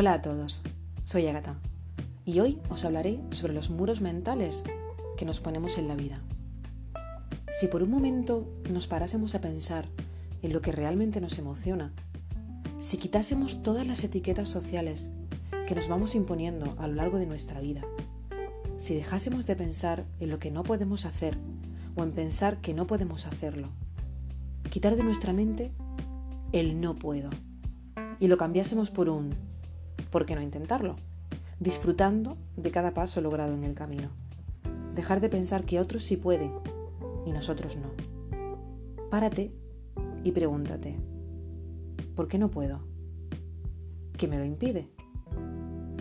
Hola a todos, soy Agatha y hoy os hablaré sobre los muros mentales que nos ponemos en la vida. Si por un momento nos parásemos a pensar en lo que realmente nos emociona, si quitásemos todas las etiquetas sociales que nos vamos imponiendo a lo largo de nuestra vida, si dejásemos de pensar en lo que no podemos hacer o en pensar que no podemos hacerlo, quitar de nuestra mente el no puedo y lo cambiásemos por un ¿por qué no intentarlo? Disfrutando de cada paso logrado en el camino. Dejar de pensar que otros sí pueden y nosotros no. Párate y pregúntate, ¿por qué no puedo? ¿Qué me lo impide?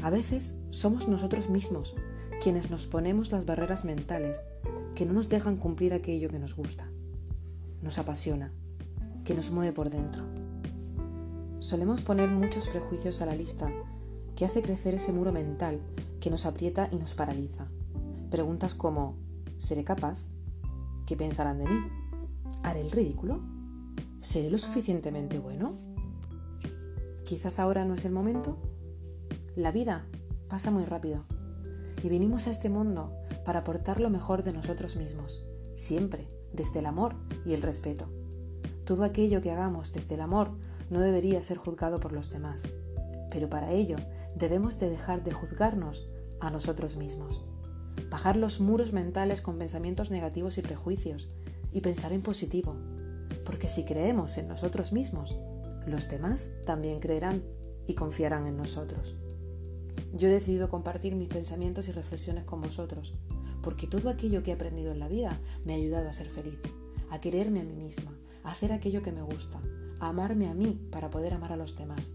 A veces somos nosotros mismos quienes nos ponemos las barreras mentales que no nos dejan cumplir aquello que nos gusta, nos apasiona, que nos mueve por dentro. Solemos poner muchos prejuicios a la lista que hace crecer ese muro mental que nos aprieta y nos paraliza. Preguntas como ¿seré capaz? ¿Qué pensarán de mí? ¿Haré el ridículo? ¿Seré lo suficientemente bueno? Quizás ahora no es el momento. La vida pasa muy rápido y vinimos a este mundo para aportar lo mejor de nosotros mismos, siempre desde el amor y el respeto. Todo aquello que hagamos desde el amor no debería ser juzgado por los demás, pero para ello debemos de dejar de juzgarnos a nosotros mismos, bajar los muros mentales con pensamientos negativos y prejuicios y pensar en positivo, porque si creemos en nosotros mismos, los demás también creerán y confiarán en nosotros. Yo he decidido compartir mis pensamientos y reflexiones con vosotros, porque todo aquello que he aprendido en la vida me ha ayudado a ser feliz, a quererme a mí misma, a hacer aquello que me gusta, a amarme a mí para poder amar a los demás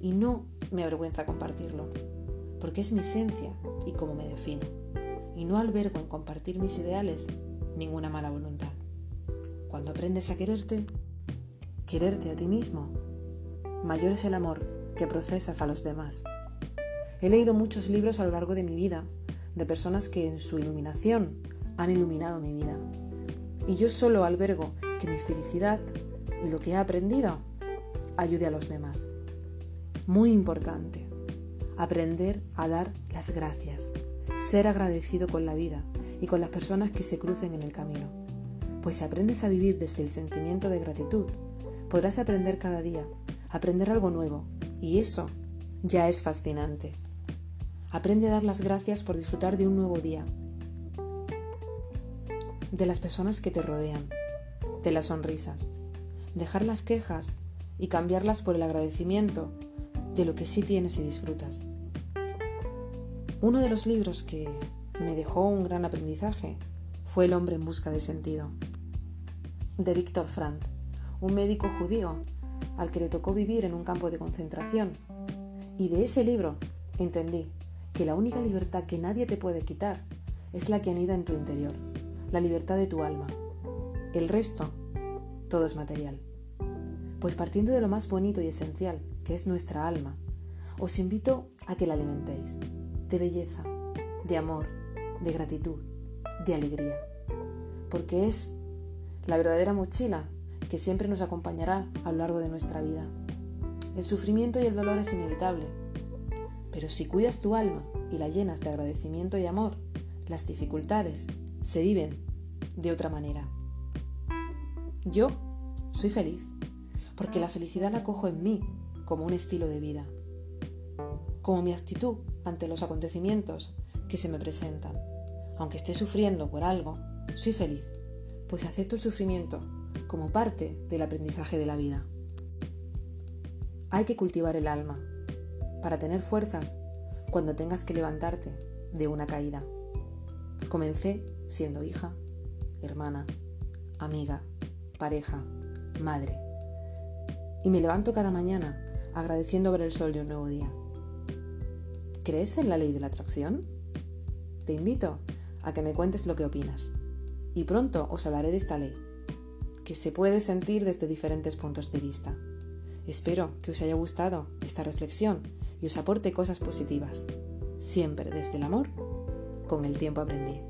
y no me avergüenza compartirlo, porque es mi esencia y cómo me defino, y no albergo en compartir mis ideales ninguna mala voluntad. Cuando aprendes a quererte, quererte a ti mismo, mayor es el amor que procesas a los demás. He leído muchos libros a lo largo de mi vida de personas que en su iluminación han iluminado mi vida. Y yo solo albergo que mi felicidad y lo que he aprendido ayude a los demás. Muy importante. Aprender a dar las gracias. Ser agradecido con la vida y con las personas que se crucen en el camino. Pues si aprendes a vivir desde el sentimiento de gratitud, podrás aprender cada día, aprender algo nuevo. Y eso ya es fascinante. Aprende a dar las gracias por disfrutar de un nuevo día, de las personas que te rodean, de las sonrisas, dejar las quejas y cambiarlas por el agradecimiento de lo que sí tienes y disfrutas. Uno de los libros que me dejó un gran aprendizaje fue El hombre en busca de sentido, de Víctor Frank, un médico judío al que le tocó vivir en un campo de concentración. Y de ese libro entendí que la única libertad que nadie te puede quitar es la que anida en tu interior, la libertad de tu alma. El resto, todo es material. Pues partiendo de lo más bonito y esencial, que es nuestra alma, os invito a que la alimentéis de belleza, de amor, de gratitud, de alegría, porque es la verdadera mochila que siempre nos acompañará a lo largo de nuestra vida. El sufrimiento y el dolor es inevitable, pero si cuidas tu alma y la llenas de agradecimiento y amor, las dificultades se viven de otra manera. Yo soy feliz porque la felicidad la cojo en mí como un estilo de vida, como mi actitud ante los acontecimientos que se me presentan. Aunque esté sufriendo por algo, soy feliz, pues acepto el sufrimiento como parte del aprendizaje de la vida. Hay que cultivar el alma para tener fuerzas cuando tengas que levantarte de una caída. Comencé siendo hija, hermana, amiga, pareja, madre y me levanto cada mañana agradeciendo ver el sol de un nuevo día. ¿Crees en la ley de la atracción? Te invito a que me cuentes lo que opinas y pronto os hablaré de esta ley, que se puede sentir desde diferentes puntos de vista. Espero que os haya gustado esta reflexión y os aporte cosas positivas, siempre desde el amor, con el tiempo aprendí.